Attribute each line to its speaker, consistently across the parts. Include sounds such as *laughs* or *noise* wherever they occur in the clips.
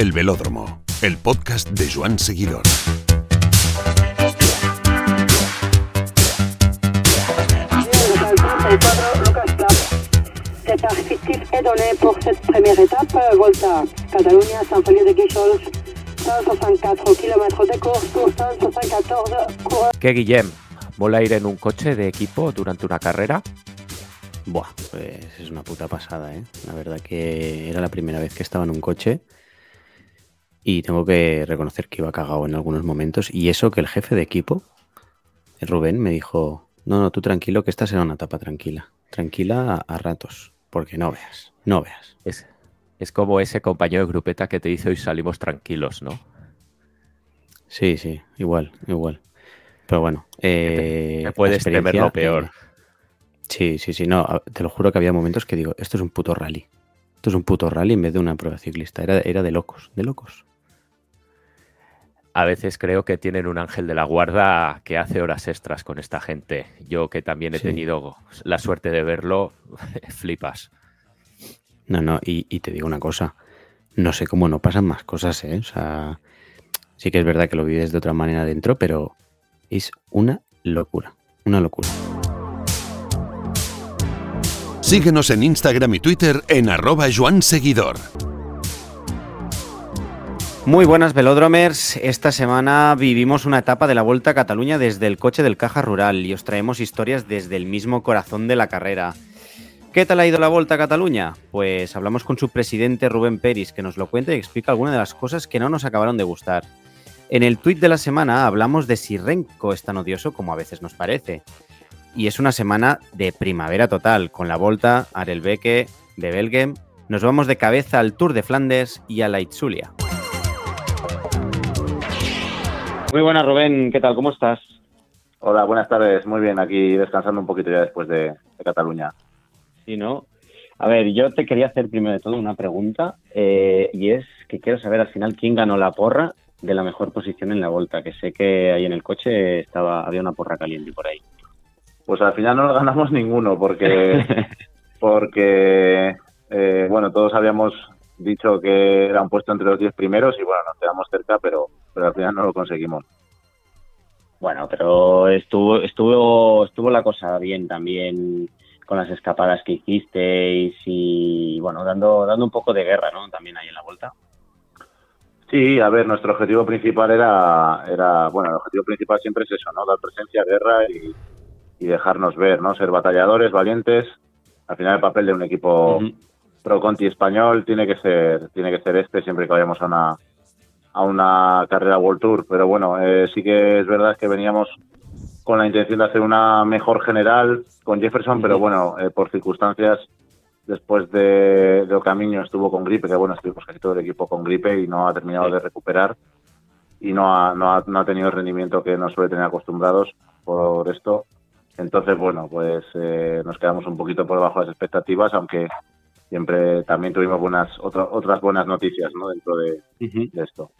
Speaker 1: El Velódromo, el podcast de Joan Seguidor.
Speaker 2: Cet fictif est donné pour cette première étape, Volta Catalunya, San Feliu de Guíxols, 164 km de course pour 174 coureurs.
Speaker 3: ¿Qué, Guillem? ¿Mola ir en un coche de equipo durante una carrera?
Speaker 4: Buah, pues es una puta pasada, ¿eh? La verdad que era la primera vez que estaba en un coche y tengo que reconocer que iba cagado en algunos momentos. Y eso que el jefe de equipo, Rubén, me dijo, no, no, tú tranquilo, que esta será una etapa tranquila. Tranquila a, a ratos, porque no veas, no veas.
Speaker 3: Es, es como ese compañero de grupeta que te dice hoy salimos tranquilos, ¿no?
Speaker 4: Sí, sí, igual, igual. Pero bueno, eh,
Speaker 3: Te puedes temer lo peor.
Speaker 4: sí, sí, sí, no, te lo juro que había momentos que digo, esto es un puto rally. Esto es un puto rally en vez de una prueba ciclista. Era, era de locos, de locos.
Speaker 3: A veces creo que tienen un ángel de la guarda que hace horas extras con esta gente. Yo que también he
Speaker 4: Sí.
Speaker 3: tenido la suerte de verlo, *laughs* flipas.
Speaker 4: No, no, y, y te digo una cosa, no sé cómo no pasan más cosas, ¿eh? O sea, sí que es verdad que lo vives de otra manera dentro, pero es una locura, una locura.
Speaker 1: Síguenos en Instagram y Twitter en arroba Joan Seguidor.
Speaker 4: Muy buenas velodromers, esta semana vivimos una etapa de la Vuelta a Cataluña desde el coche del Caja Rural y os traemos historias desde el mismo corazón de la carrera. ¿Qué tal ha ido la Vuelta a Cataluña? Pues hablamos con su presidente Rubén Peris, que nos lo cuenta y explica algunas de las cosas que no nos acabaron de gustar. En el tuit de la semana hablamos de si Renko es tan odioso como a veces nos parece. Y es una semana de primavera total, con la Volta, Arelbeque, de Belgem. Nos vamos de cabeza al Tour de Flandes y a la Itzulia. Muy buenas, Rubén. ¿Qué tal? ¿Cómo estás?
Speaker 5: Hola, buenas tardes. Muy bien, aquí descansando un poquito ya después de, de Cataluña.
Speaker 4: Sí, ¿no? A ver, yo te quería hacer primero de todo una pregunta eh, y es que quiero saber al final quién ganó la porra de la mejor posición en la vuelta, que sé que ahí en el coche estaba había una porra caliente por ahí.
Speaker 5: Pues al final no lo ganamos *laughs* ninguno porque, *laughs* porque eh, bueno, todos habíamos dicho que era un puesto entre los 10 primeros y bueno, nos quedamos cerca, pero, pero al final no lo conseguimos.
Speaker 4: Bueno, pero estuvo estuvo estuvo la cosa bien también con las escapadas que hicisteis y bueno, dando dando un poco de guerra, ¿no? También ahí en la vuelta.
Speaker 5: Sí, a ver, nuestro objetivo principal era, era bueno, el objetivo principal siempre es eso, ¿no? Dar presencia, guerra y, y dejarnos ver, ¿no? Ser batalladores, valientes. Al final el papel de un equipo. Pro Conti español tiene que ser tiene que ser este siempre que vayamos a una a una carrera World Tour. Pero bueno eh, sí que es verdad que veníamos con la intención de hacer una mejor general con Jefferson pero bueno eh, por circunstancias después de, de Ocamino estuvo con gripe que bueno estuvimos casi todo el equipo con gripe y no ha terminado de recuperar. Y no ha, no ha no ha tenido el rendimiento que nos suele tener acostumbrados por esto. Entonces bueno pues eh, nos quedamos un poquito por debajo de las expectativas aunque siempre también tuvimos buenas otra- otras buenas noticias ¿no? dentro de, de esto.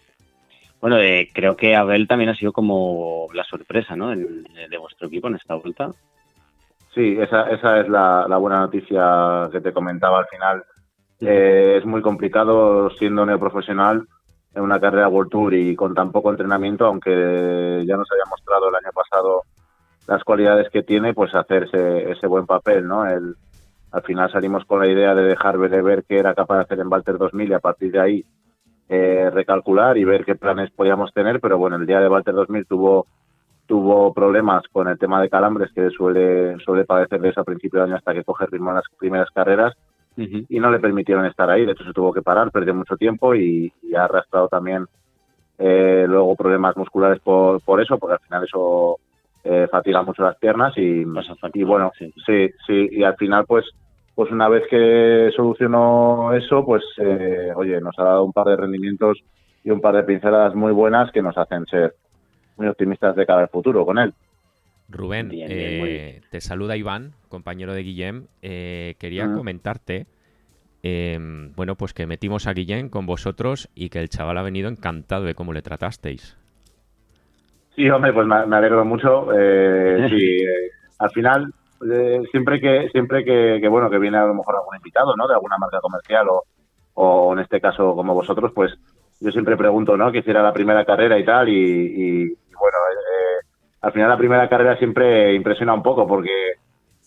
Speaker 4: Bueno, eh, creo que Abel también ha sido como la sorpresa, ¿no? En- de vuestro equipo en esta vuelta.
Speaker 5: Sí, esa, esa es la, la buena noticia que te comentaba al final. Eh, es muy complicado siendo neoprofesional en una carrera World Tour y con tan poco entrenamiento, aunque ya nos había mostrado el año pasado las cualidades que tiene, pues hacer ese, ese buen papel, ¿no? El, al final salimos con la idea de dejar ver, ver qué era capaz de hacer en Walter 2000 y a partir de ahí eh, recalcular y ver qué planes podíamos tener, pero bueno, el día de Walter 2000 tuvo tuvo problemas con el tema de calambres que suele suele padecerles a principio de año hasta que coge ritmo en las primeras carreras y no le permitieron estar ahí, de hecho se tuvo que parar, perdió mucho tiempo y, y ha arrastrado también eh, luego problemas musculares por, por eso, porque al final eso eh, fatiga mucho las piernas y, bueno,
Speaker 4: sí.
Speaker 5: sí, sí, y al final pues pues una vez que solucionó eso, pues eh, oye, nos ha dado un par de rendimientos y un par de pinceladas muy buenas que nos hacen ser muy optimistas de cara al futuro con él.
Speaker 3: Rubén,
Speaker 4: Bien, bien, muy
Speaker 3: eh, te saluda Iván, compañero de Guillem. Eh, quería
Speaker 5: Ujú.
Speaker 3: comentarte, eh, bueno, pues que metimos a Guillem con vosotros y que el chaval ha venido encantado de cómo le tratasteis.
Speaker 5: Sí, hombre, pues me, me alegro mucho. Eh, sí, *laughs* eh, al final, eh, siempre que siempre que, que, bueno que viene a lo mejor algún invitado, ¿no? De alguna marca comercial o, o en este caso como vosotros, pues yo siempre pregunto, ¿no? Que hiciera la primera carrera y tal, y, y bueno, eh, al final la primera carrera siempre impresiona un poco porque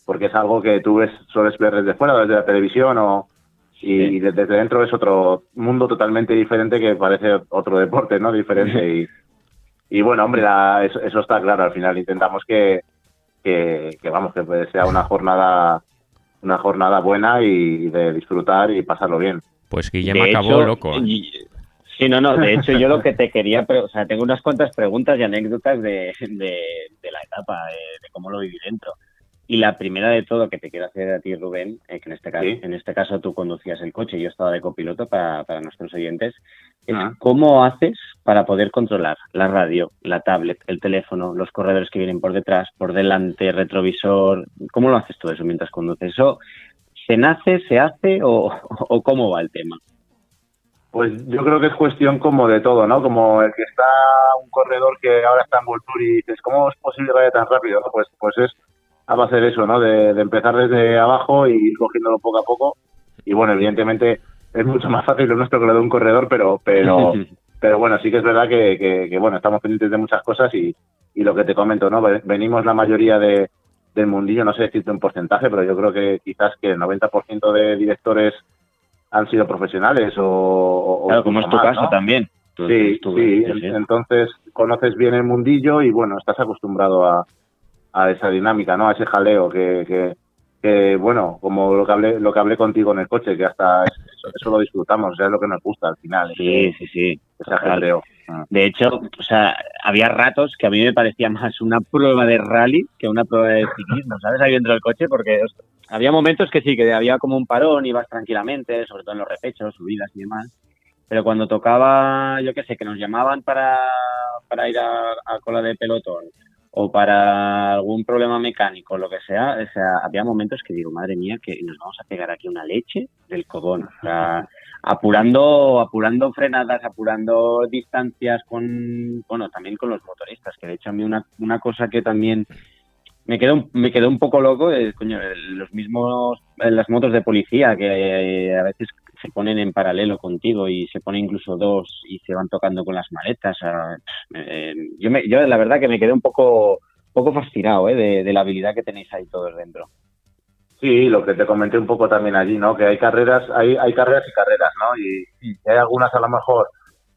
Speaker 5: porque es algo que tú ves, sueles ver desde fuera, desde la televisión o y, desde dentro es otro mundo totalmente diferente que parece otro deporte, ¿no? Diferente *laughs* y, y bueno, hombre, eso, está claro. Al final intentamos que, que, vamos, que sea una jornada una jornada buena y de disfrutar y pasarlo bien.
Speaker 3: Pues Guillermo acabó loco.
Speaker 6: Sí, no, no. De hecho, yo lo que te quería, o sea, tengo unas cuantas preguntas y anécdotas de, de, la etapa, de, cómo lo viví dentro. Y la primera de todo que te quiero hacer a ti, Rubén, eh, que en este caso, en este caso tú conducías el coche y yo estaba de copiloto para, para nuestros oyentes, es ah. cómo haces para poder controlar la radio, la tablet, el teléfono, los corredores que vienen por detrás, por delante, retrovisor. ¿Cómo lo haces todo eso mientras conduces? ¿Eso se nace, se hace o, *laughs* o cómo va el tema?
Speaker 5: Pues yo creo que es cuestión como de todo, ¿no? Como el que está un corredor que ahora está en World Tour y dices, ¿cómo es posible que vaya tan rápido? Pues, pues es a base de eso, ¿no? De, empezar desde abajo y ir cogiéndolo poco a poco. Y bueno, evidentemente es mucho más fácil lo nuestro que lo de un corredor, pero, pero, *laughs* pero bueno, sí que es verdad que, que, bueno, estamos pendientes de muchas cosas y, y lo que te comento, ¿no? Venimos la mayoría de, del mundillo, no sé decirte un porcentaje, pero yo creo que quizás que el 90% de directores han sido profesionales o...
Speaker 6: Claro, como es tu caso también.
Speaker 5: sí, sí, entonces conoces bien el mundillo y bueno, estás acostumbrado a, a esa dinámica, ¿no? A ese jaleo que, que, bueno, como lo que hablé, lo que hablé contigo en el coche, que hasta eso, lo disfrutamos, es lo que nos gusta al final.
Speaker 6: Sí, sí, sí.
Speaker 5: Ese jaleo.
Speaker 6: De hecho, o sea, había ratos que a mí me parecía más una prueba de rally que una prueba de ciclismo, ¿sabes? Ahí dentro del coche, porque había momentos que sí, que había como un parón, ibas tranquilamente, sobre todo en los repechos, subidas y demás. Pero cuando tocaba, yo qué sé, que nos llamaban para, para ir a, a cola de pelotón o para algún problema mecánico, lo que sea, o sea, había momentos que digo, madre mía, que nos vamos a pegar aquí una leche del codón. O sea, apurando, apurando frenadas, apurando distancias con, bueno, también con los motoristas, que de hecho a mí una, una cosa que también me quedó, me quedó un poco loco, es, coño, los mismos, las motos de policía que eh, a veces se ponen en paralelo contigo y se ponen incluso dos y se van tocando con las maletas. Eh, yo, me, yo la verdad que me quedé un poco, poco fascinado eh, de, la habilidad que tenéis ahí todos dentro.
Speaker 5: Sí, lo que te comenté un poco también allí, ¿no? Que hay carreras, hay, hay carreras y carreras, ¿no? Y, hay algunas a lo mejor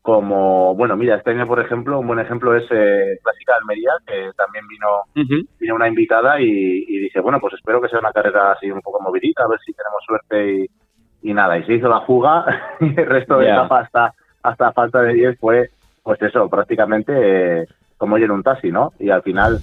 Speaker 5: como, bueno, mira, este año, por ejemplo, un buen ejemplo es eh, Clásica de Almería, que también vino, vino una invitada y, y, dice, bueno, pues espero que sea una carrera así un poco movidita, a ver si tenemos suerte y, y nada, y se hizo la fuga *laughs* y el resto de etapa hasta, hasta falta de 10 fue, pues eso, prácticamente eh, como ir en un taxi, ¿no? Y al final,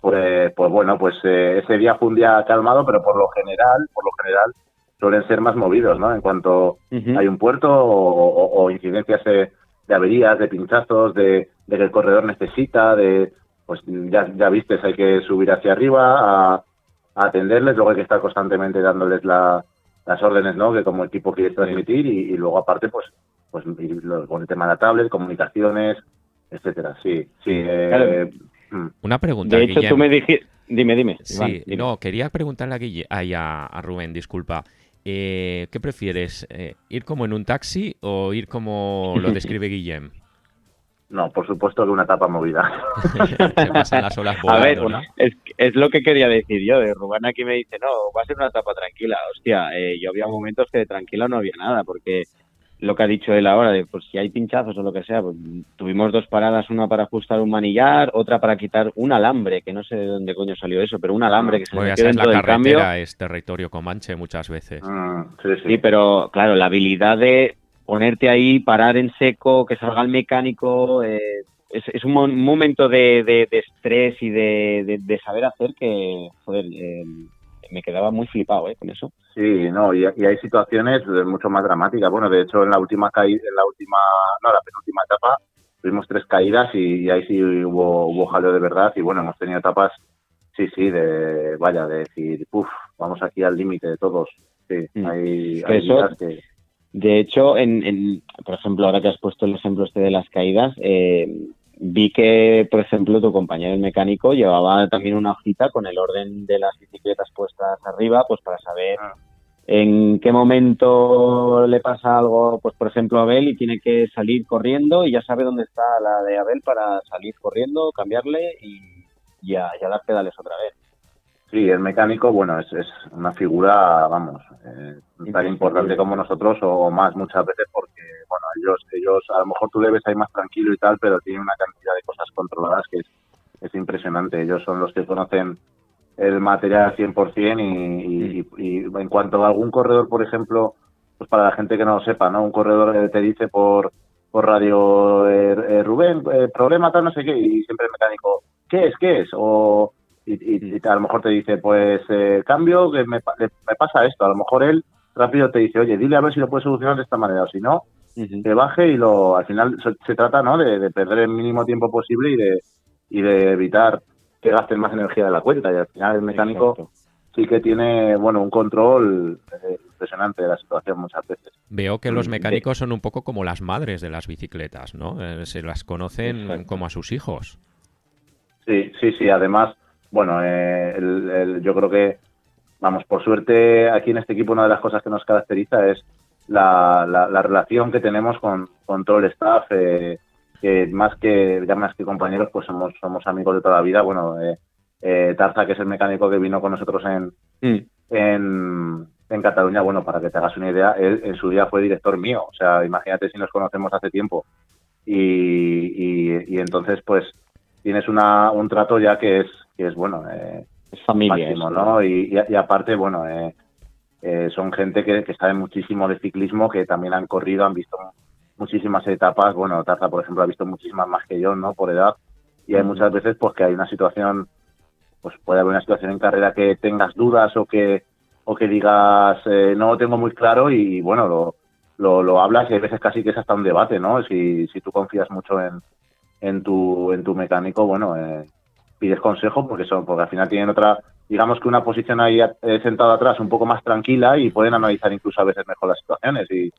Speaker 5: pues, pues bueno, pues eh, ese día fue un día calmado, pero por lo general, por lo general, suelen ser más movidos, ¿no? En cuanto hay un puerto o, incidencias de, averías, de pinchazos, de, que el corredor necesita, de, pues ya, ya viste, hay que subir hacia arriba a, a atenderles, luego hay que estar constantemente dándoles la, las órdenes ¿no? que como equipo quieres transmitir y, luego aparte pues pues con el tema de la tablet, comunicaciones, etcétera. Sí, sí. Eh,
Speaker 3: mm. Una pregunta.
Speaker 6: De hecho, tú me dijiste... Dime, dime.
Speaker 3: Sí, no, quería preguntarle a, a, Rubén, disculpa. Eh, ¿Qué prefieres? Eh, ¿Ir como en un taxi o ir como lo *laughs* describe Guillem?
Speaker 5: No, por supuesto que una etapa movida. *laughs* *laughs*
Speaker 6: a ver, es, es, lo que quería decir yo. De Rubén aquí me dice, no, va a ser una etapa tranquila. Hostia, eh, yo había momentos que de tranquila no había nada, porque lo que ha dicho él ahora, de pues si hay pinchazos o lo que sea, pues, tuvimos dos paradas, una para ajustar un manillar, otra para quitar un alambre, que no sé de dónde coño salió eso, pero un alambre que se
Speaker 3: pues dentro la del cambio. es territorio comanche muchas veces.
Speaker 5: Ah, sí, sí.
Speaker 6: sí, pero claro, la habilidad de ponerte ahí, parar en seco, que salga el mecánico, eh, es, un, momento de, estrés y de, saber hacer que, joder, eh, me quedaba muy flipado eh, con eso.
Speaker 5: Sí, no, y, hay situaciones mucho más dramáticas. Bueno, de hecho, en la última caída, en la última, no, la penúltima etapa, tuvimos tres caídas y, ahí sí hubo, hubo jaleo de verdad. Y bueno, hemos tenido etapas, sí, sí, de, vaya, de decir, uff, vamos aquí al límite de todos. Sí, mm. hay, hay que
Speaker 6: de hecho, en, por ejemplo, ahora que has puesto el ejemplo este de las caídas, eh, vi que, por ejemplo, tu compañero el mecánico llevaba también una hojita con el orden de las bicicletas puestas arriba, pues para saber ah. en qué momento le pasa algo, pues por ejemplo a Abel y tiene que salir corriendo y ya sabe dónde está la de Abel para salir corriendo, cambiarle y, ya a, dar pedales otra vez.
Speaker 5: Sí, el mecánico, bueno, es, es una figura, vamos, eh, tan importante como nosotros o más muchas veces porque, bueno, ellos, ellos a lo mejor tú le ves ahí más tranquilo y tal, pero tienen una cantidad de cosas controladas que es, es impresionante. Ellos son los que conocen el material al 100% y, y, y en cuanto a algún corredor, por ejemplo, pues para la gente que no lo sepa, ¿no? Un corredor te dice por, por radio, eh, eh, Rubén, eh, problema tal, no sé qué, y siempre el mecánico, ¿qué es? ¿Qué es? O y, a lo mejor te dice, pues cambio, que me, me, pasa esto. A lo mejor él rápido te dice, oye, dile a ver si lo puedes solucionar de esta manera, o si no, que baje y lo al final se, trata ¿no? De, perder el mínimo tiempo posible y de, y de evitar que gasten más energía de la cuenta. Y al final el mecánico sí que tiene bueno un control eh, impresionante de la situación muchas veces.
Speaker 3: Veo que los mm, mecánicos son un poco como las madres de las bicicletas, ¿no? Eh, se las conocen como a sus hijos.
Speaker 5: Sí, sí, sí. Además, bueno, eh, yo creo que, vamos, por suerte aquí en este equipo una de las cosas que nos caracteriza es la, la, relación que tenemos con, con todo el staff. Eh, que más que ya más que compañeros, pues somos somos amigos de toda la vida. Bueno, eh, eh, Tarza, que es el mecánico que vino con nosotros en, mm. en, en, Cataluña, bueno, para que te hagas una idea, él en su día fue director mío. O sea, imagínate si nos conocemos hace tiempo. Y, y, entonces, pues, tienes una, un trato ya que es, que es bueno, eh,
Speaker 6: es familia.
Speaker 5: ¿no? Y, y, aparte, bueno, eh, eh, son gente que, que sabe muchísimo de ciclismo, que también han corrido, han visto muchísimas etapas. Bueno, Tarza, por ejemplo, ha visto muchísimas más que yo, ¿no? Por edad. Y hay muchas veces, pues, que hay una situación, pues puede haber una situación en carrera que tengas dudas o que, o que digas, eh, no lo tengo muy claro y, bueno, lo, lo, lo, hablas y hay veces casi que es hasta un debate, ¿no? Si, si tú confías mucho en, en, tu, en tu mecánico, bueno, eh, pides consejo porque son, porque al final tienen otra, digamos que una posición ahí eh, sentado atrás un poco más tranquila y pueden analizar incluso a veces mejor las situaciones y,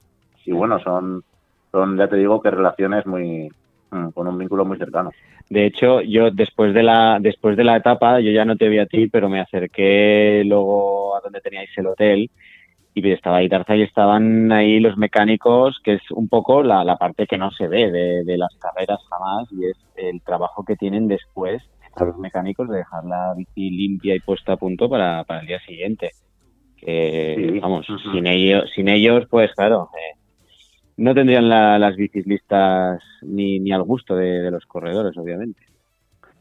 Speaker 5: bueno, son, son, ya te digo, que relaciones muy mm, con un vínculo muy cercano.
Speaker 6: De hecho, yo después de la después de la etapa, yo ya no te vi a ti, pero me acerqué luego a donde teníais el hotel y estaba ahí Tarza y estaban ahí los mecánicos, que es un poco la, parte que no se ve de, las carreras jamás y es el trabajo que tienen después los mecánicos de dejar la bici limpia y puesta a punto para, para el día siguiente. Que, vamos, sin ellos, sin ellos, pues claro, eh, no tendrían las bicis listas ni, ni al gusto de, los corredores, obviamente.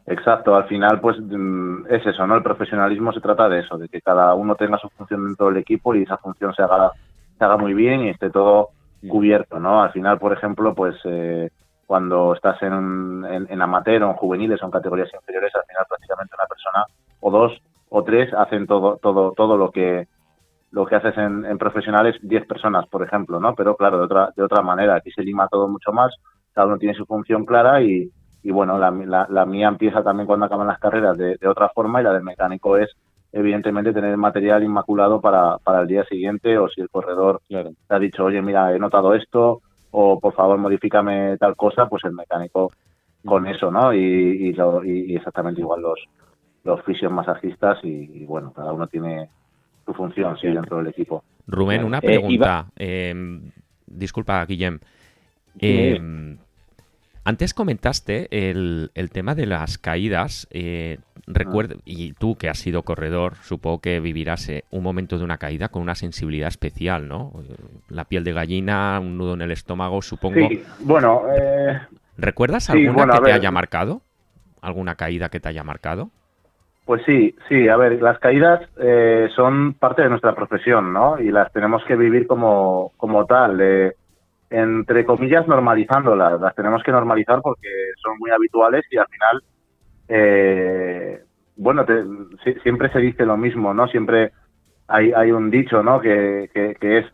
Speaker 5: Exacto, al final pues mm, es eso, ¿no? El profesionalismo se trata de eso, de que cada uno tenga su función dentro del equipo y esa función se haga, se haga muy bien y esté todo cubierto, ¿no? Al final, por ejemplo, pues eh, cuando estás en, en, amateur o en juveniles o en categorías inferiores, al final prácticamente una persona o dos o tres hacen todo, todo, todo lo que lo que haces en, profesionales 10 personas, por ejemplo, ¿no? Pero claro, de otra, de otra manera, aquí se lima todo mucho más, cada uno tiene su función clara y, y bueno, la, la, mía empieza también cuando acaban las carreras de, de, otra forma y la del mecánico es evidentemente tener material inmaculado para, para el día siguiente o si el corredor te ha dicho, oye, mira, he notado esto o por favor modifícame tal cosa, pues el mecánico con eso, ¿no? Y, y, exactamente igual los, los fisios masajistas y, y bueno, cada uno tiene su función sí, dentro del equipo.
Speaker 3: Rubén, una eh, pregunta. Em, disculpa, Guillem. Em, antes comentaste el, el, tema de las caídas. Eh, recuerdo, ah. y tú que has sido corredor, supongo que vivirás eh, un momento de una caída con una sensibilidad especial, ¿no? La piel de gallina, un nudo en el estómago, supongo.
Speaker 5: Sí, bueno.
Speaker 3: ¿Recuerdas alguna que te haya marcado? ¿Alguna caída que te haya marcado?
Speaker 5: Pues sí, sí, a ver, las caídas eh, son parte de nuestra profesión, ¿no? Y las tenemos que vivir como, como tal, entre comillas, normalizándolas. Las tenemos que normalizar porque son muy habituales y al final, eh, bueno, siempre se dice lo mismo, ¿no? Siempre hay, hay un dicho, ¿no? Que, que, es,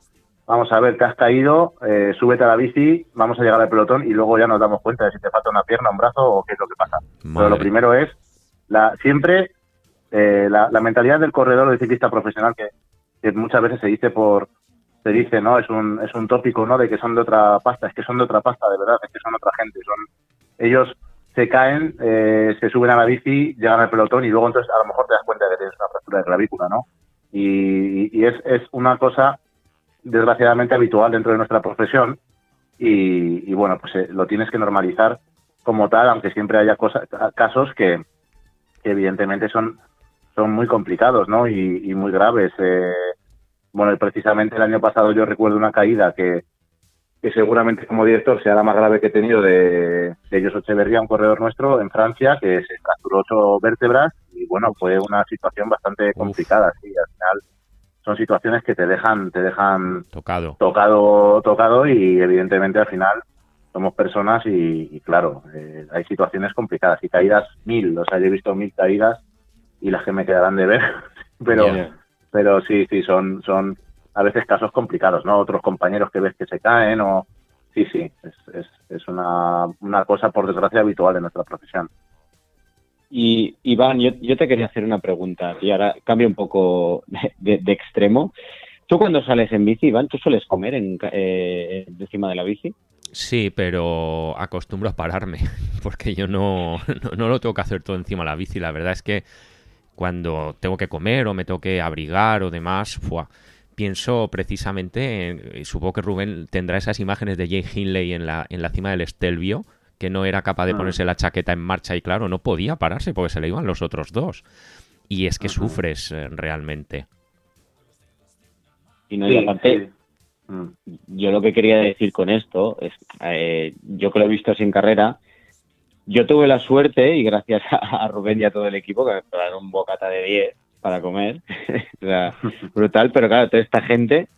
Speaker 5: vamos a ver, te has caído, eh, súbete a la bici, vamos a llegar al pelotón y luego ya nos damos cuenta de si te falta una pierna, un brazo o qué es lo que pasa. Pero lo primero es, la, siempre eh, la, mentalidad del corredor o del ciclista profesional que, muchas veces se dice por se dice no es un es un tópico no de que son de otra pasta es que son de otra pasta de verdad es que son otra gente son ellos se caen eh, se suben a la bici llegan al pelotón y luego entonces a lo mejor te das cuenta de que tienes una fractura de clavícula no Y, es, es, una cosa desgraciadamente habitual dentro de nuestra profesión y, bueno, pues eh, lo tienes que normalizar como tal, aunque siempre haya cosas, casos que, evidentemente son, son muy complicados ¿no? y, muy graves. Eh, bueno, precisamente el año pasado yo recuerdo una caída que, que seguramente como director sea la más grave que he tenido de, de Jos Echeverría, un corredor nuestro en Francia, que se fracturó ocho vértebras y bueno, fue una situación bastante complicada, sí, al final son situaciones que te dejan, te dejan
Speaker 3: tocado,
Speaker 5: tocado, tocado y evidentemente al final somos personas y, claro, eh, hay situaciones complicadas y caídas mil, o sea, yo he visto mil caídas y las que me quedarán de ver, *laughs* pero, pero sí, sí, son, son a veces casos complicados, ¿no? Otros compañeros que ves que se caen o... Sí, sí, es, es, es una, una cosa por desgracia habitual en nuestra profesión.
Speaker 6: Y Iván, yo, te quería hacer una pregunta y ahora cambio un poco de, extremo. ¿Tú cuando sales en bici, Iván, tú sueles comer en, eh, encima de la bici?
Speaker 3: Sí, pero acostumbro a pararme, *laughs* porque yo no, no, lo tengo que hacer todo encima de la bici. La verdad es que cuando tengo que comer o me tengo que abrigar o demás, ¡fua! pienso precisamente, y supongo que Rubén tendrá esas imágenes de Jay Hindley en la, en la cima del Estelvio, que no era capaz de ah. ponerse la chaqueta en marcha y claro, no podía pararse porque se le iban los otros dos. Y es que sufres eh, realmente.
Speaker 6: Y no, aparte, mm. yo lo que quería decir con esto es, eh, yo que lo he visto sin carrera, yo tuve la suerte, y gracias *laughs* a, Rubén y a todo el equipo, que me prepararon un bocata de 10, para comer. *laughs* brutal, pero claro, toda esta gente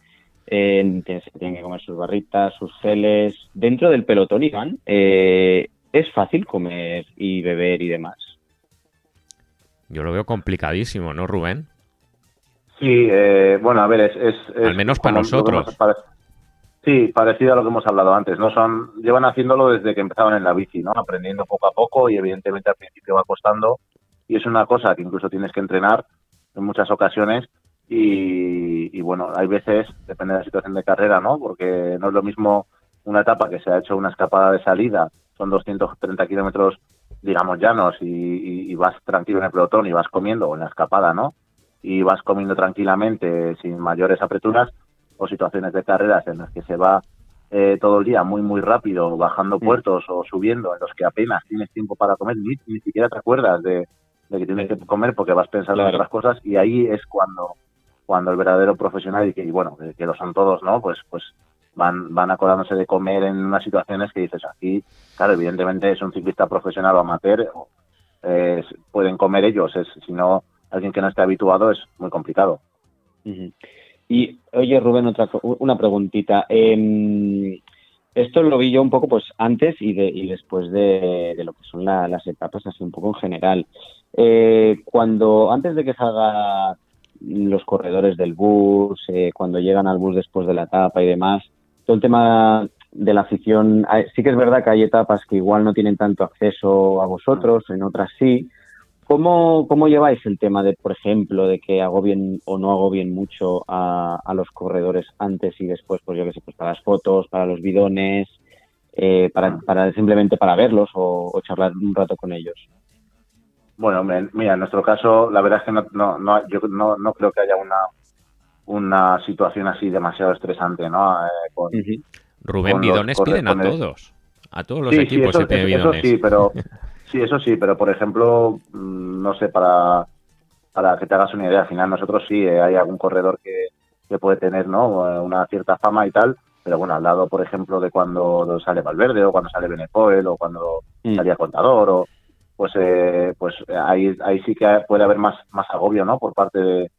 Speaker 6: eh, tiene, que comer sus barritas, sus geles. Dentro del pelotón, Iván, eh, ¿es fácil comer y beber y demás?
Speaker 3: Yo lo veo complicadísimo, ¿no, Rubén?
Speaker 5: Sí, eh, bueno, a ver, es...
Speaker 3: Al menos para nosotros.
Speaker 5: Sí, parecido a lo que hemos hablado antes, ¿no? Son, llevan haciéndolo desde que empezaban en la bici, ¿no? Aprendiendo poco a poco y evidentemente al principio va costando y es una cosa que incluso tienes que entrenar en muchas ocasiones y, bueno, hay veces, depende de la situación de carrera, ¿no? Porque no es lo mismo una etapa que se ha hecho una escapada de salida, son 230 kilómetros, digamos, llanos y, vas tranquilo en el pelotón y vas comiendo, o en la escapada, ¿no? Y vas comiendo tranquilamente sin mayores apreturas, o situaciones de carreras en las que se va eh, todo el día muy, muy rápido, bajando puertos o subiendo, en los que apenas tienes tiempo para comer, ni, ni siquiera te acuerdas de, de que tienes que comer porque vas pensando en otras cosas y ahí es cuando cuando el verdadero profesional y que bueno que, lo son todos no pues pues van van acordándose de comer en unas situaciones que dices aquí claro evidentemente es un ciclista profesional o amateur pueden comer ellos es si no alguien que no esté habituado es muy complicado
Speaker 6: y oye Rubén otra una preguntita eh, esto lo vi yo un poco pues antes y, de, y después de, lo que son las etapas así un poco en general. Eh, cuando antes de que salgan los corredores del bus, eh, cuando llegan al bus después de la etapa y demás, todo el tema de la afición, sí que es verdad que hay etapas que igual no tienen tanto acceso a vosotros, en otras sí, ¿Cómo, ¿Cómo lleváis el tema de, por ejemplo, de que hago bien o no hago bien mucho a, los corredores antes y después, pues yo qué sé, pues para las fotos, para los bidones, eh, para, para simplemente para verlos o, charlar un rato con ellos?
Speaker 5: Bueno, mira, en nuestro caso, la verdad es que no, no, no yo no, no creo que haya una, una situación así demasiado estresante, ¿no?
Speaker 3: Eh, Rubén, bidones piden a todos. A todos los equipos
Speaker 5: se pide bidones. Eso sí, pero *laughs* Sí, eso sí, pero por ejemplo, mm, no sé, para, para que te hagas una idea, al final nosotros sí, eh, hay algún corredor que, que puede tener ¿no? Eh, una cierta fama y tal, pero bueno, al lado, por ejemplo, de cuando sale Valverde o cuando sale Benepoel o cuando mm. salía Contador, o, pues eh, pues ahí, ahí sí que puede haber más, más agobio ¿no? por parte de,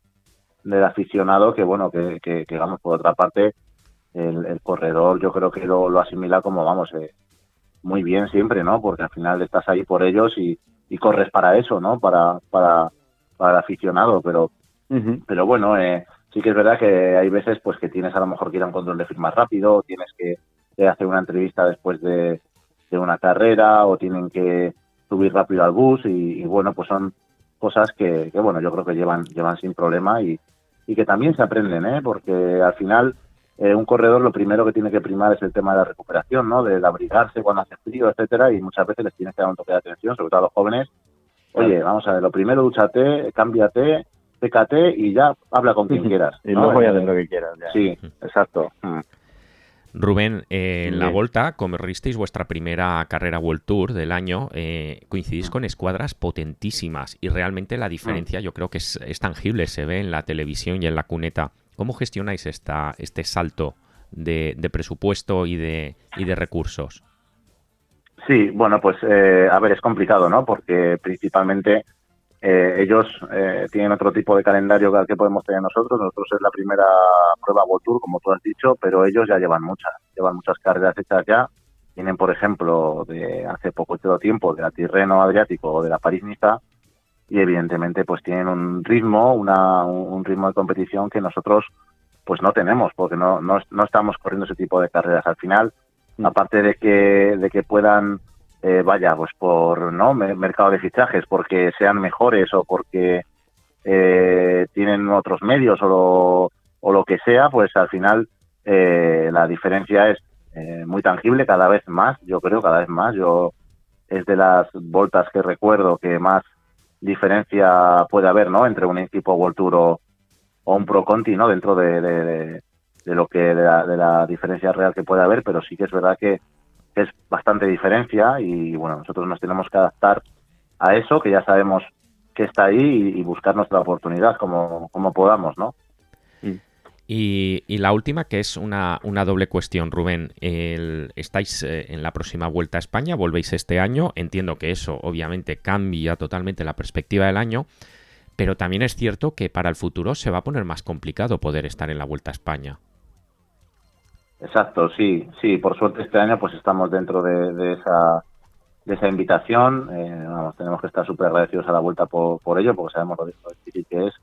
Speaker 5: del aficionado que, bueno, que, que, que, vamos, por otra parte, el, el corredor yo creo que lo, lo asimila como, vamos, eh, muy bien siempre, ¿no? Porque al final estás ahí por ellos y, corres para eso, ¿no? Para, para, para el aficionado, pero, pero bueno, eh, sí que es verdad que hay veces pues que tienes a lo mejor que ir a un control de firmas rápido, tienes que, hacer una entrevista después de, una carrera o tienen que subir rápido al bus y, bueno, pues son cosas que, que, bueno, yo creo que llevan, llevan sin problema y, y que también se aprenden, ¿eh? Porque al final eh, un corredor lo primero que tiene que primar es el tema de la recuperación, ¿no? De abrigarse cuando hace frío, etcétera, y muchas veces les tienes que dar un toque de atención, sobre todo a los jóvenes. Oye, vamos a ver, lo primero, dúchate, cámbiate, pécate y ya habla con quien *laughs* quieras.
Speaker 6: y
Speaker 5: ¿no?
Speaker 6: luego ya
Speaker 5: Eh,
Speaker 6: de lo que quieras. ya.
Speaker 5: Sí, exacto. Mm.
Speaker 3: Rubén, eh, en la. Volta corristeis vuestra primera carrera World Tour del año, eh, coincidís con escuadras potentísimas y realmente la diferencia yo creo que es, es tangible, se ve en la televisión y en la cuneta. ¿Cómo gestionáis esta, este salto de, presupuesto y de, y de recursos?
Speaker 5: Sí, bueno, pues eh, a ver, es complicado, ¿no? Porque principalmente eh, ellos eh, tienen otro tipo de calendario que podemos tener nosotros. Nosotros es la primera prueba World como tú has dicho, pero ellos ya llevan muchas, llevan muchas carreras hechas ya. Tienen, por ejemplo, de hace poco tiempo, de la Tirreno Adriático o de la París-Niza, y evidentemente pues tienen un ritmo, una, un ritmo de competición que nosotros pues no tenemos, porque no, no, no estamos corriendo ese tipo de carreras. Al final, aparte de que, de que puedan, eh, vaya, pues por no Me- mercado de fichajes, porque sean mejores o porque eh, tienen otros medios o lo, o lo que sea, pues al final eh, la diferencia es eh, muy tangible cada vez más, yo creo, cada vez más. Yo es de las voltas que recuerdo que más diferencia puede haber, ¿no? Entre un equipo World o, un Pro Conti, ¿no? Dentro de, de- lo que la, de la diferencia real que puede haber, pero sí que es verdad que es bastante diferencia y bueno, nosotros nos tenemos que adaptar a eso, que ya sabemos que está ahí y, y buscar nuestra oportunidad como, como podamos, ¿no?
Speaker 3: Y, la última, que es una, una doble cuestión, Rubén. El- estáis eh, en la próxima vuelta a España, volvéis este año. Entiendo que eso obviamente cambia totalmente la perspectiva del año, pero también es cierto que para el futuro se va a poner más complicado poder estar en la vuelta a España.
Speaker 5: Exacto, sí, sí, por suerte este año pues estamos dentro de, esa de esa invitación, eh, vamos, tenemos que estar súper agradecidos a la vuelta por, por ello, porque sabemos lo difícil que es,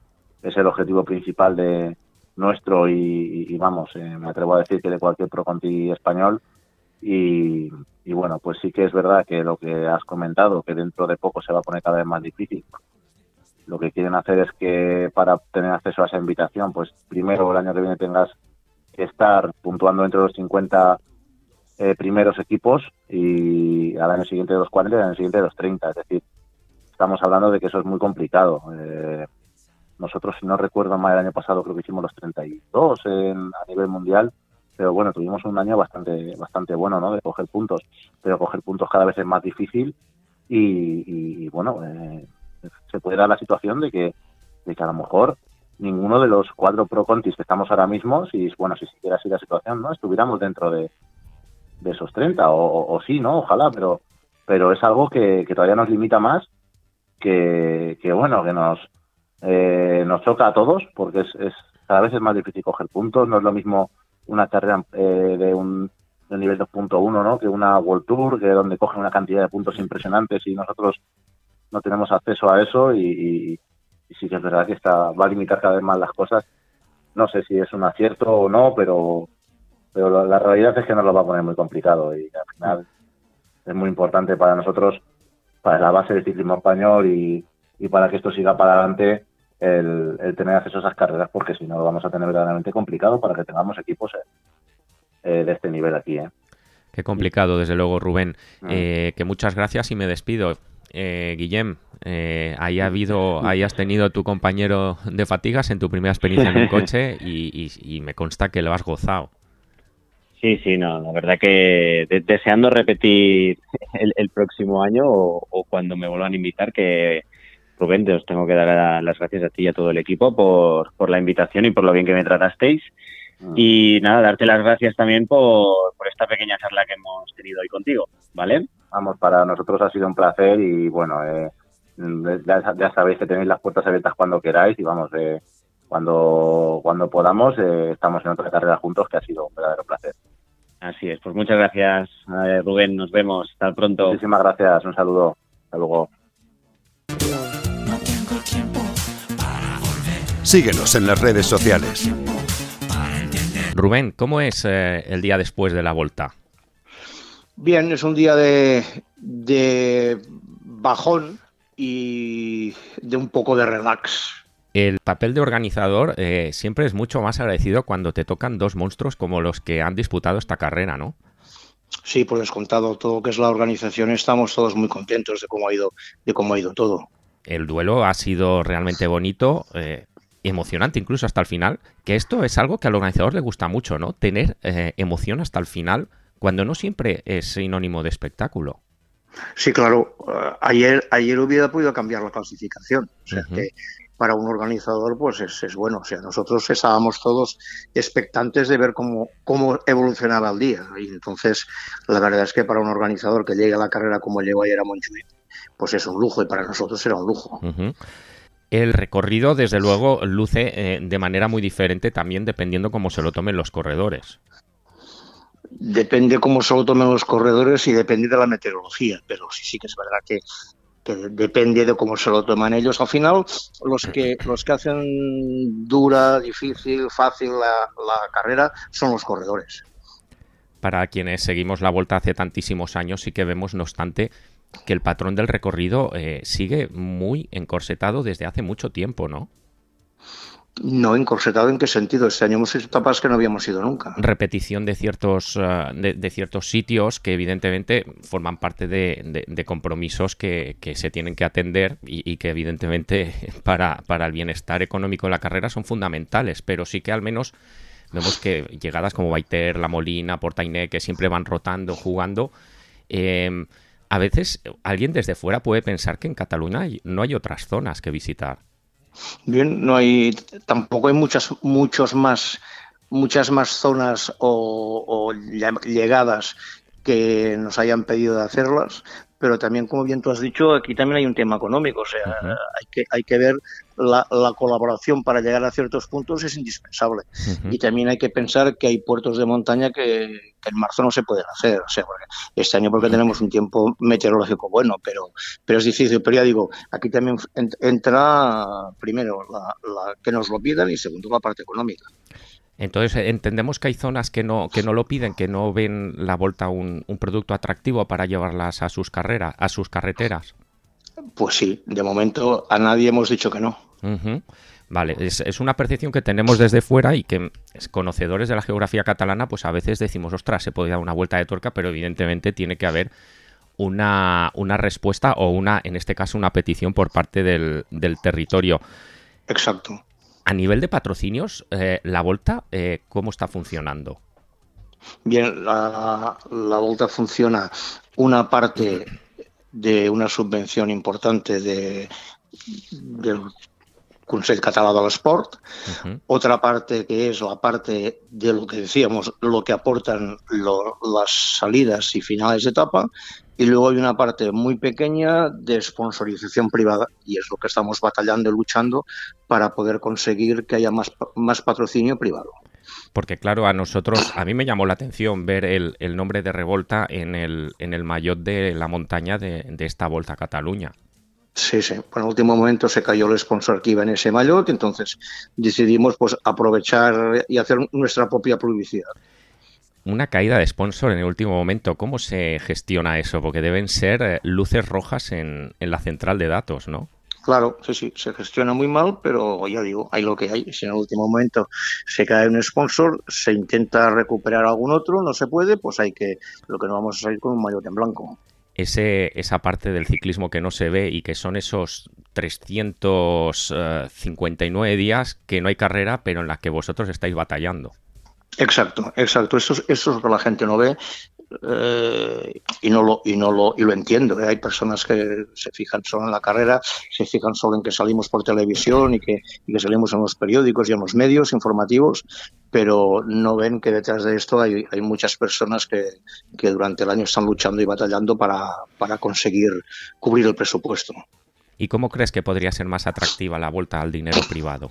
Speaker 5: es el objetivo principal de nuestro y, y- vamos, eh, me atrevo a decir que de cualquier pro conti español y, y bueno, pues sí que es verdad que lo que has comentado, que dentro de poco se va a poner cada vez más difícil. Lo que quieren hacer es que para tener acceso a esa invitación, pues primero el año que viene tengas que estar puntuando entre los 50 eh, primeros equipos y al año siguiente de los 40 y al año siguiente de los 30. Es decir, estamos hablando de que eso es muy complicado. Eh, nosotros, si no recuerdo mal, el año pasado creo que hicimos los 32 en, a nivel mundial, pero bueno, tuvimos un año bastante bastante bueno, ¿no? De coger puntos, pero coger puntos cada vez es más difícil y, y, bueno, eh, se puede dar la situación de que, de que a lo mejor ninguno de los cuatro pro contis que estamos ahora mismo, si bueno, si siguiera así la situación, ¿no? Estuviéramos dentro de, esos 30 o, o, sí, ¿no? Ojalá, pero pero es algo que, todavía nos limita más, que bueno, que nos eh, nos choca a todos, porque es, es cada vez es más difícil coger puntos, no es lo mismo una carrera eh, de un de nivel 2.1, ¿no? Que una World Tour, que donde cogen una cantidad de puntos impresionantes y nosotros no tenemos acceso a eso y, sí que es verdad que está, va a limitar cada vez más las cosas. No sé si es un acierto o no, pero, pero la, la realidad es que nos lo va a poner muy complicado y al final es muy importante para nosotros, para la base del ciclismo español y, y para que esto siga para adelante, el, el, tener acceso a esas carreras, porque si no lo vamos a tener verdaderamente complicado para que tengamos equipos eh, de este nivel aquí. ¿eh?
Speaker 3: Qué complicado, desde luego, Rubén. Eh, que muchas gracias y me despido. Eh, Guillem, eh, ahí ha habido, *laughs* ahí has tenido tu compañero de fatigas en tu primera experiencia en un *laughs* coche y, y, y me consta que lo has gozado.
Speaker 6: Sí, sí, no, la verdad que de, deseando repetir el, el próximo año o, o, cuando me vuelvan a invitar, que Rubén, te os tengo que dar las gracias a ti y a todo el equipo por, por la invitación y por lo bien que me tratasteis. Mm. Y nada, darte las gracias también por, por esta pequeña charla que hemos tenido hoy contigo, ¿vale?
Speaker 5: Vamos, para nosotros ha sido un placer y bueno, eh, ya, ya, sabéis que tenéis las puertas abiertas cuando queráis y vamos, eh, cuando, cuando podamos, eh, estamos en otra carrera juntos que ha sido un verdadero placer.
Speaker 6: Así es, pues muchas gracias eh, Rubén, nos vemos, hasta pronto.
Speaker 5: Muchísimas gracias, un saludo, hasta luego.
Speaker 1: Síguenos en las redes sociales.
Speaker 3: Rubén, ¿cómo es eh, el día después de la vuelta?
Speaker 7: Bien, es un día de, de, bajón y de un poco de relax.
Speaker 3: El papel de organizador eh, siempre es mucho más agradecido cuando te tocan dos monstruos como los que han disputado esta carrera, ¿no?
Speaker 7: Sí, por descontado, todo lo que es la organización, estamos todos muy contentos de cómo ha ido, de cómo ha ido todo.
Speaker 3: el duelo ha sido realmente bonito, eh, emocionante incluso hasta el final, que esto es algo que al organizador le gusta mucho, ¿no? Tener eh, emoción hasta el final, cuando no siempre es sinónimo de espectáculo.
Speaker 7: Sí, claro. ayer, ayer hubiera podido cambiar la clasificación. O sea que para un organizador pues es, bueno. O sea, nosotros estábamos todos expectantes de ver cómo, cómo evolucionaba el día. Y entonces, la verdad es que para un organizador que llegue a la carrera como llegó ayer a Montjuic, pues es un lujo y para nosotros era un lujo.
Speaker 3: El recorrido, desde luego, luce eh, de manera muy diferente también dependiendo cómo se lo tomen los corredores.
Speaker 7: Depende cómo se lo tomen los corredores y depende de la meteorología, pero sí, sí que es verdad que que depende de cómo se lo toman ellos. Al final, los que, *clears throat* los que hacen dura, difícil, fácil la, carrera son los corredores.
Speaker 3: Para quienes seguimos la vuelta hace tantísimos años, sí que vemos, no obstante, que el patrón del recorrido eh, sigue muy encorsetado desde hace mucho tiempo, ¿no?
Speaker 7: No, encorsetado en qué sentido. Este año hemos hecho etapas que no habíamos ido nunca.
Speaker 3: Repetición de ciertos, eh, de, ciertos sitios que evidentemente forman parte de, compromisos que, se tienen que atender y, que evidentemente *laughs* para, para, el bienestar económico de la carrera son fundamentales, pero sí que al menos vemos que llegadas como Baiter, La Molina, Portainé, que siempre van rotando, jugando, eh, a veces alguien desde fuera puede pensar que en Cataluña no hay otras zonas que visitar.
Speaker 7: Bien, no hay, tampoco hay muchas, muchos más, muchas más zonas o, llegadas que nos hayan pedido de hacerlas, pero también, como bien tú has dicho, aquí también hay un tema económico, o sea, hay, que, hay que ver la, colaboración para llegar a ciertos puntos es indispensable. Y también hay que pensar que hay puertos de montaña que, en marzo no se pueden hacer, o sea, este año porque tenemos un tiempo meteorológico bueno, pero, pero es difícil. Pero ya digo, aquí también entra primero la, que nos lo pidan y segundo la parte económica.
Speaker 3: Entonces entendemos que hay zonas que no, que no lo piden, que no ven la vuelta un, un producto atractivo para llevarlas a sus carreras, a sus carreteras.
Speaker 7: Pues sí, de momento a nadie hemos dicho que no.
Speaker 3: Vale, es, una percepción que tenemos desde fuera y que conocedores de la geografía catalana, pues a veces decimos, ostras, se podría dar una vuelta de tuerca, pero evidentemente tiene que haber una, una respuesta o una, en este caso, una petición por parte del, del territorio.
Speaker 7: Exacto.
Speaker 3: A nivel de patrocinios, eh, la Volta, eh, ¿cómo está funcionando?
Speaker 7: Bien, la, la Volta funciona una parte de una subvención importante de, del Consell Català de l'Esport, otra parte que es la parte de lo que decíamos, lo que aportan las salidas y finales de etapa, y luego hay una parte muy pequeña de sponsorización privada y es lo que estamos batallando y luchando para poder conseguir que haya más, más patrocinio privado.
Speaker 3: Porque claro, a nosotros, a mí me llamó la atención ver el, nombre de Revolta en el, en el maillot de la montaña de, esta Volta a Cataluña.
Speaker 7: Sí, sí. Bueno, en último momento se cayó el sponsor que iba en ese maillot, entonces decidimos pues aprovechar y hacer nuestra propia publicidad
Speaker 3: una caída de sponsor en el último momento. ¿Cómo se gestiona eso? Porque deben ser eh, luces rojas en, la central de datos, ¿no?
Speaker 7: Claro, sí, sí, se gestiona muy mal, pero ya digo, hay lo que hay. Si en el último momento se cae un sponsor, se intenta recuperar algún otro, no se puede, pues hay que, lo que no vamos a salir con un maillot en blanco.
Speaker 3: Ese, esa parte del ciclismo que no se ve y que son esos 359 eh, días que no hay carrera, pero en la que vosotros estáis batallando.
Speaker 7: Exacto, exacto. Eso, eso es lo que la gente no ve eh, y no lo y no lo y lo entiendo. ¿eh? Hay personas que se fijan solo en la carrera, se fijan solo en que salimos por televisión y que, salimos en los periódicos y en los medios informativos, pero no ven que detrás de esto hay, hay muchas personas que, que, durante el año están luchando y batallando para, para conseguir cubrir el presupuesto.
Speaker 3: ¿Y cómo crees que podría ser más atractiva la vuelta al dinero privado?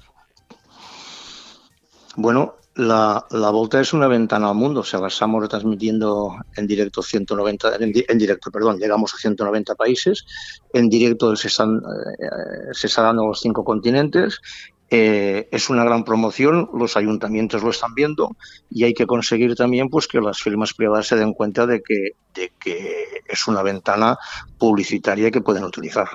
Speaker 7: Bueno, la, la, Volta es una ventana al mundo. O sea, estamos retransmitiendo en directo 190, en, directo, perdón, llegamos a 190 países. En directo se están, eh, se dando los cinco continentes. Eh, es una gran promoción, los ayuntamientos lo están viendo y hay que conseguir también pues que las firmas privadas se den cuenta de que, de que es una ventana publicitaria que pueden utilizar.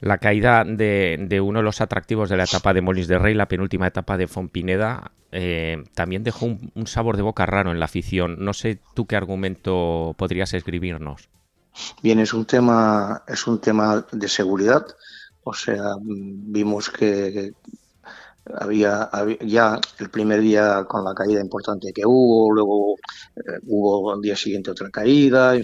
Speaker 3: La caída de, uno de los atractivos de la etapa de Molins de Rey, la penúltima etapa de Fompineda, eh, también dejó un, sabor de boca raro en la afición. No sé tú qué argumento podrías escribirnos.
Speaker 7: Bien, es un tema, es un tema de seguridad. O sea, vimos que había, ya el primer día con la caída importante que hubo, luego eh, hubo el día siguiente otra caída.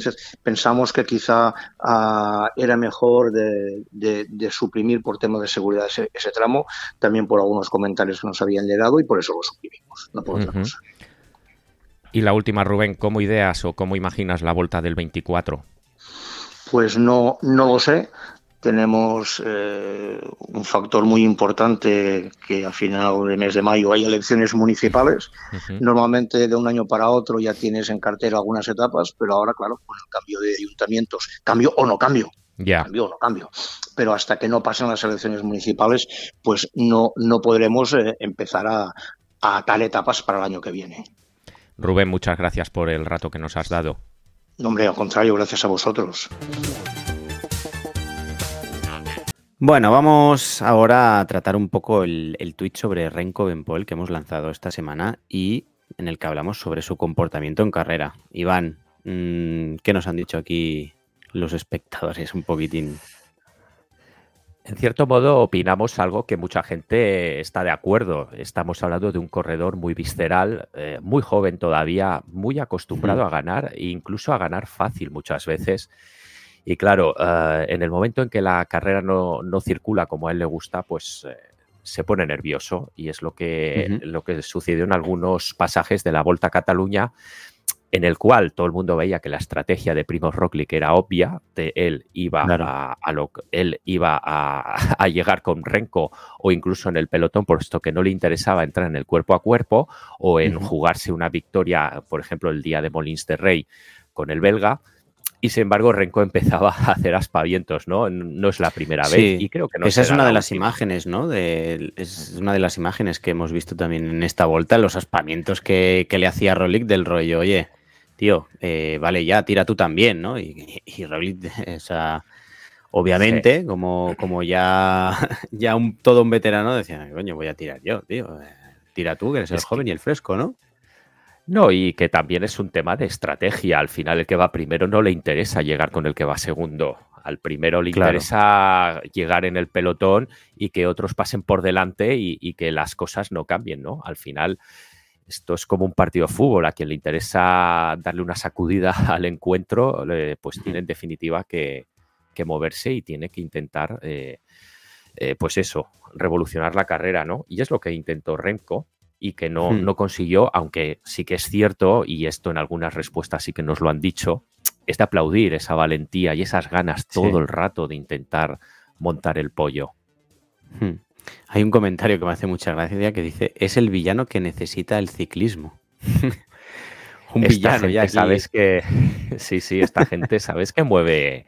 Speaker 7: pensamos que quizá ah, era mejor de, suprimir por tema de seguridad ese, tramo, también por algunos comentarios que nos habían llegado y por eso lo suprimimos, no por otra cosa.
Speaker 3: Y la última, Rubén, ¿cómo ideas o cómo imaginas la vuelta del 24?
Speaker 7: Pues no, no lo sé tenemos eh, un factor muy importante que a final del mes de mayo hay elecciones municipales. Normalmente de un año para otro ya tienes en cartera algunas etapas, pero ahora, claro, con el cambio de ayuntamientos, cambio o no cambio. Cambio o no cambio. Pero hasta que no pasen las elecciones municipales, pues no, no podremos eh, empezar a, a tal etapas para el año que viene.
Speaker 3: Rubén, muchas gracias por el rato que nos has dado.
Speaker 7: hombre, al contrario, gracias a vosotros.
Speaker 4: Bueno, vamos ahora a tratar un poco el, el tweet sobre Renko Benpol que hemos lanzado esta semana y en el que hablamos sobre su comportamiento en carrera. Iván, mm, ¿qué nos han dicho aquí los espectadores un poquitín?
Speaker 3: En cierto modo, opinamos algo que mucha gente está de acuerdo. Estamos hablando de un corredor muy visceral, eh, muy joven todavía, muy acostumbrado a ganar e incluso a ganar fácil muchas veces. Y claro, eh, en el momento en que la carrera no, circula como a él le gusta, pues eh, se pone nervioso y es lo que, lo que sucedió en algunos pasajes de la Volta a Cataluña, en el cual todo el mundo veía que la estrategia de Primo Roglic era obvia, de él iba, a, lo, él iba *laughs* a, llegar con Renko o incluso en el pelotón, puesto que no le interesaba entrar en el cuerpo a cuerpo o en jugarse una victoria, por ejemplo, el día de Molins de Rey con el belga y sin embargo Renko empezaba a hacer aspavientos, ¿no? No es la primera vez y creo que no
Speaker 4: Esa es una de las imágenes, ¿no? De, es una de las imágenes que hemos visto también en esta vuelta, los aspavientos que, le hacía Rolik del rollo, oye, tío, eh, vale ya, tira tú también, ¿no? Y, y Rolik, *laughs* o sea, obviamente, como, como ya, *laughs* ya un, todo un veterano decía, coño, voy a tirar yo, tío, eh, tira tú, que eres el joven y el fresco, ¿no?
Speaker 3: No, y que también es un tema de estrategia. Al final, el que va primero no le interesa llegar con el que va segundo. Al primero le interesa llegar en el pelotón y que otros pasen por delante y, que las cosas no cambien, ¿no? Al final, esto es como un partido de fútbol. A quien le interesa darle una sacudida *laughs* al encuentro, pues tiene en definitiva que, moverse y tiene que intentar, eh, eh, pues eso, revolucionar la carrera, ¿no? Y es lo que intentó Remco y que no, hmm. no consiguió, aunque sí que es cierto, y esto en algunas respuestas sí que nos lo han dicho, es de aplaudir esa valentía y esas ganas todo el rato de intentar montar el pollo.
Speaker 4: Hmm. Hay un comentario que me hace mucha gracia que dice, es el villano que necesita el ciclismo. *laughs*
Speaker 3: un villano, ya sabes que... *laughs* Sí, sí, esta gente sabes que mueve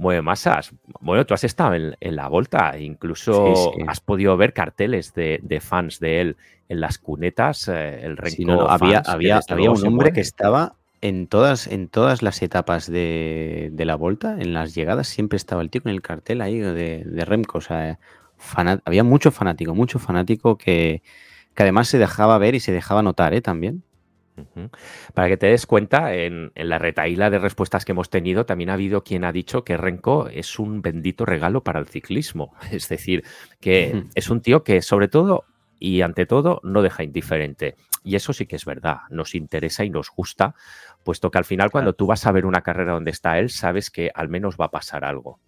Speaker 3: mueve masas. Bueno, tú has estado en, la Volta, incluso has podido ver carteles de, fans de él en las cunetas, eh, el Renko
Speaker 4: había, había, había un hombre que estaba en todas, en todas las etapas de, la Volta, en las llegadas, siempre estaba el tío con el cartel ahí de, de Remco. O sea, había mucho fanático, mucho fanático que, que además se dejaba ver y se dejaba notar ¿eh? también.
Speaker 3: Para que te des cuenta, en, la retaíla de respuestas que hemos tenido, también ha habido quien ha dicho que Renko es un bendito regalo para el ciclismo. *laughs* Es decir, que es un tío que sobre todo y ante todo no deja indiferente. Y eso sí que es verdad, nos interesa y nos gusta, puesto que al final cuando tú vas a ver una carrera donde está él, sabes que al menos va a pasar algo.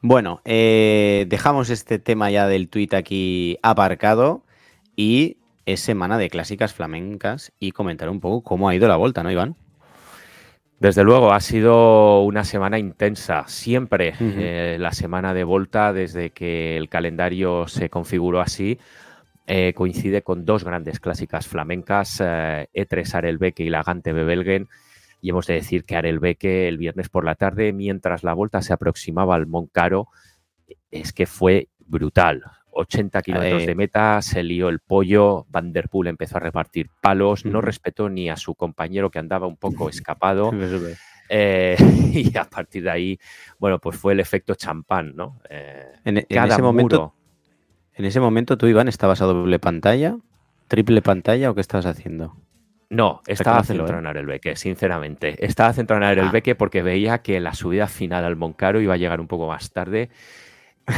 Speaker 4: Bueno, eh, dejamos este tema ya del tuit aquí aparcado y es semana de clásicas flamencas y comentar un poco cómo ha ido la vuelta, ¿no, Iván?
Speaker 3: Desde luego, ha sido una semana intensa. Siempre eh, la semana de Volta, desde que el calendario se configuró así, eh, coincide con dos grandes clásicas flamencas, eh, E3 Arelbeque y la Gante Bebelgen. Y hemos de decir que Arelbeque el viernes por la tarde, mientras la Volta se aproximaba al Moncaro, es que fue brutal. 80 kilómetros de meta, se lió el pollo, Van Der Poel empezó a repartir palos, no respetó ni a su compañero que andaba un poco escapado. *laughs* Eh, *laughs* y a partir de ahí, bueno, pues fue el efecto champán, ¿no?
Speaker 4: Eh, en, ese momento, en ese momento tú, Iván, estabas a doble pantalla, triple pantalla o qué estabas haciendo?
Speaker 3: No, estaba centrado en Arelbeque, sinceramente. Estaba centrado en Arelbeque ah. porque veía que la subida final al Moncaro iba a llegar un poco más tarde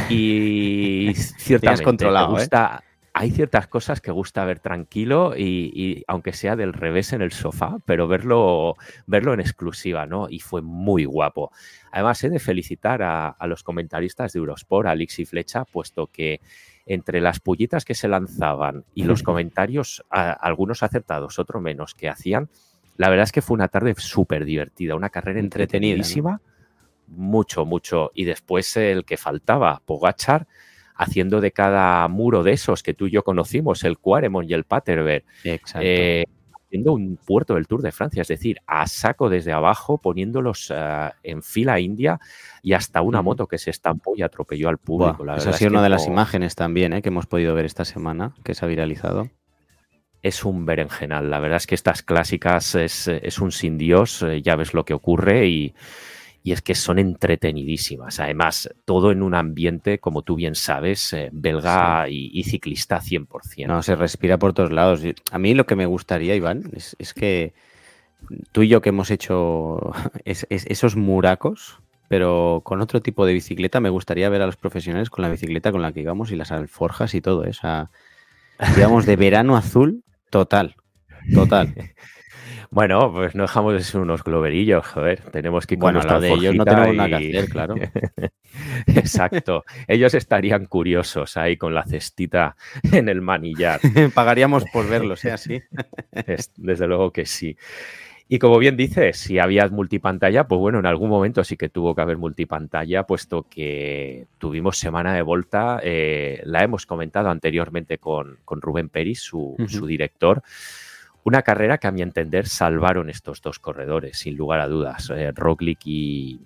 Speaker 3: y *laughs* ciertamente controlado, ¿eh? gusta, hay ciertas cosas que gusta ver tranquilo y, aunque sea del revés en el sofá, pero verlo, verlo en exclusiva, ¿no? Y fue muy guapo. Además, he de felicitar a, los comentaristas de Eurosport, a Alix y Flecha, puesto que entre las pullitas que se lanzaban y los *laughs* comentarios, algunos acertados, otros menos, que hacían, la verdad es que fue una tarde súper divertida, una carrera entretenidísima, mucho, mucho. Y después el que faltaba, Pogachar, haciendo de cada muro de esos que tú y yo conocimos, el Quaremont y el Paterberg, eh, haciendo un puerto del Tour de Francia, es decir, a saco desde abajo, poniéndolos eh, en fila india y hasta una moto que se estampó y atropelló al público.
Speaker 4: esa ha sido una de las imágenes también eh, que hemos podido ver esta semana, que se ha viralizado
Speaker 3: es un berenjenal. La verdad es que estas clásicas es, es un sin Dios, ya ves lo que ocurre y, y es que son entretenidísimas. Además, todo en un ambiente, como tú bien sabes, eh, belga y, ciclista 100%.
Speaker 4: No, se respira por todos lados. A mí lo que me gustaría, Iván, es, que tú y yo que hemos hecho *laughs* esos muracos, pero con otro tipo de bicicleta, me gustaría ver a los profesionales con la bicicleta con la que íbamos y las alforjas y todo. eso. *laughs* digamos, de verano azul total. Total. *laughs*
Speaker 3: Bueno, pues no dejamos de ser unos globerillos, joder. Tenemos que ir con
Speaker 4: bueno, de ellos no tenemos nada que hacer, claro. *laughs*
Speaker 3: Exacto. ellos estarían curiosos ahí con la cestita en el manillar. *laughs*
Speaker 4: Pagaríamos por verlos, ¿eh? Así.
Speaker 3: Desde luego que sí. Y como bien dices, si había multipantalla, pues bueno, en algún momento sí que tuvo que haber multipantalla, puesto que tuvimos semana de volta, eh, la hemos comentado anteriormente con, Rubén Peris, su, su director. Una carrera que a mi entender salvaron estos dos corredores, sin lugar a dudas, eh, Roglic y,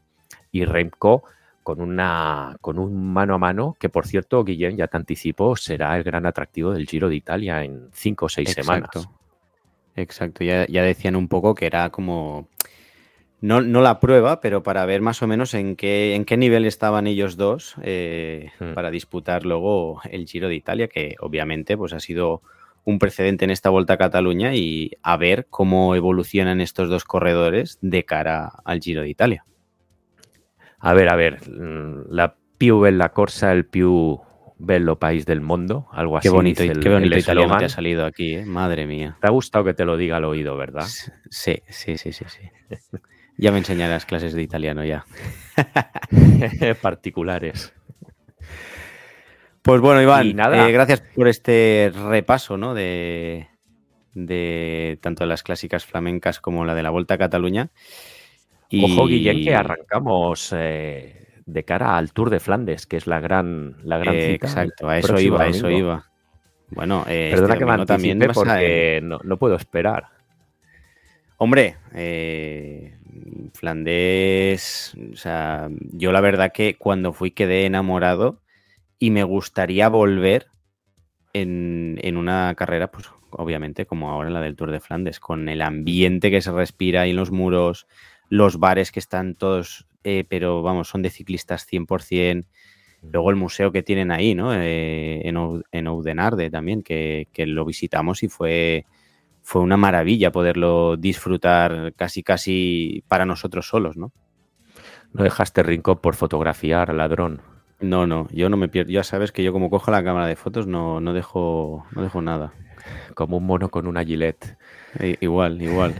Speaker 3: Remco, con, una, con un mano a mano que, por cierto, Guillén ya te anticipo, será el gran atractivo del Giro de Italia en cinco o seis semanas.
Speaker 4: Exacto, ya, decían un poco que era como, no, la prueba, pero para ver más o menos en qué, en qué nivel estaban ellos dos eh, hmm. para disputar luego el Giro de Italia, que obviamente pues ha sido un precedente en esta Vuelta a Cataluña y a ver cómo evolucionan estos dos corredores de cara al Giro de Italia.
Speaker 3: A ver, a ver, mm, la Piu Bella Corsa, el Piu Bello País del Mundo, algo así.
Speaker 4: Qué bonito, qué bonito italiano te ha salido aquí, ¿eh? madre mía.
Speaker 3: Te ha gustado que te lo diga al oído, ¿verdad?
Speaker 4: Sí, sí, sí, sí, sí. ya me enseñarás clases de italiano ya. *laughs*
Speaker 3: Particulares.
Speaker 4: Pues bueno, Iván, eh, gracias por este repaso ¿no? de, de tanto las clásicas flamencas como la de la Vuelta a Cataluña.
Speaker 3: Ojo, Guillén, que arrancamos eh, de cara al Tour de Flandes, que es la gran, la gran cita.
Speaker 4: Exacto, a eso iba, a eso iba. Bueno,
Speaker 3: eh, perdona este que me también porque no, no, puedo esperar.
Speaker 4: Hombre, Flandes, o sea, yo la verdad que cuando fui quedé enamorado y me gustaría volver en, una carrera, pues obviamente como ahora la del Tour de Flandes, con el ambiente que se respira ahí en los muros, los bares que están todos, eh, pero vamos, son de ciclistas 100%. Luego el museo que tienen ahí, ¿no? Eh, en, en Oudenarde también, que, lo visitamos y fue, fue una maravilla poderlo disfrutar casi, casi para nosotros solos, ¿no?
Speaker 3: No dejaste rincón por fotografiar, ladrón.
Speaker 4: No, no, yo no me pierdo. Ya sabes que yo como cojo la cámara de fotos no, no, dejo, no dejo nada.
Speaker 3: Como un mono con una gilet.
Speaker 4: Igual, igual.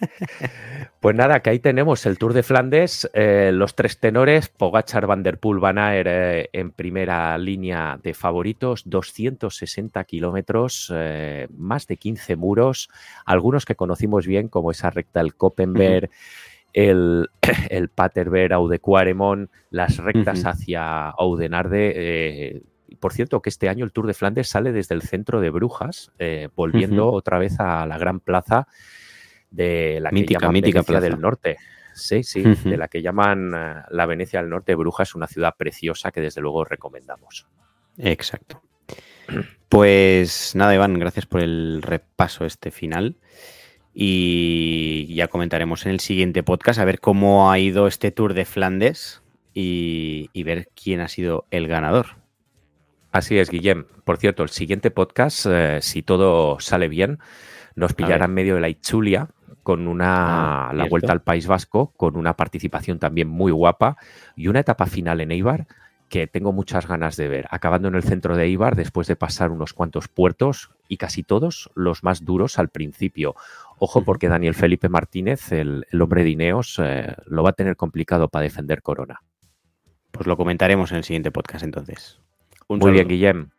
Speaker 4: *laughs*
Speaker 3: pues nada, que ahí tenemos el Tour de Flandes, eh, los tres tenores, Pogachar, Van der Poel, Van Aert eh, en primera línea de favoritos, 260 kilómetros, eh, más de 15 muros, algunos que conocimos bien como esa recta del Koppenberg el, *clears throat* el Paterberg, Aude las rectas hacia Audenarde. Eh, por cierto, que este año el Tour de Flandes sale desde el centro de Brujas, eh, volviendo otra vez a la gran plaza de la
Speaker 4: mítica, que mítica
Speaker 3: plaza. del Norte. Sí, sí, de la que llaman eh, la Venecia del Norte. Brujas, una ciudad preciosa que desde luego recomendamos.
Speaker 4: Exacto. Pues nada, Iván, gracias por el repaso este final y ya comentaremos en el siguiente podcast a ver cómo ha ido este Tour de Flandes y, ver quién ha sido el ganador.
Speaker 3: Así es, Guillem. Por cierto, el siguiente podcast, eh, si todo sale bien, nos pillará en medio de la Ichulia con una
Speaker 4: Ah,
Speaker 3: la vuelta al País Vasco, con una participación también muy guapa y una etapa final en Eibar que tengo muchas ganas de ver, acabando en el centro de Eibar después de pasar unos cuantos puertos y casi todos los más duros al principio. Ojo porque Daniel Felipe Martínez, el, el hombre de Ineos, eh, lo va a tener complicado para defender Corona.
Speaker 4: Pues lo comentaremos en el siguiente podcast entonces. Un
Speaker 3: Muy bien. Guillem.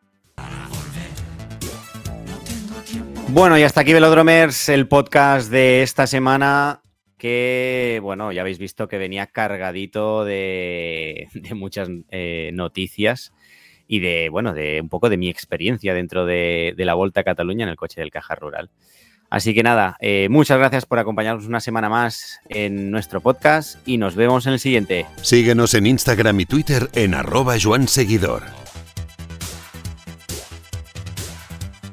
Speaker 4: Bueno, y hasta aquí Velodromers, el podcast de esta semana que, bueno, ya habéis visto que venía cargadito *laughs* de, muchas eh, noticias y de, bueno, de un poco de mi experiencia dentro de, de la Volta a Cataluña en el coche del Caja Rural. Así que nada, eh, muchas gracias por acompañarnos una semana más en nuestro podcast y nos vemos en el siguiente.
Speaker 1: Síguenos en Instagram y Twitter en arroba Joan Seguidor.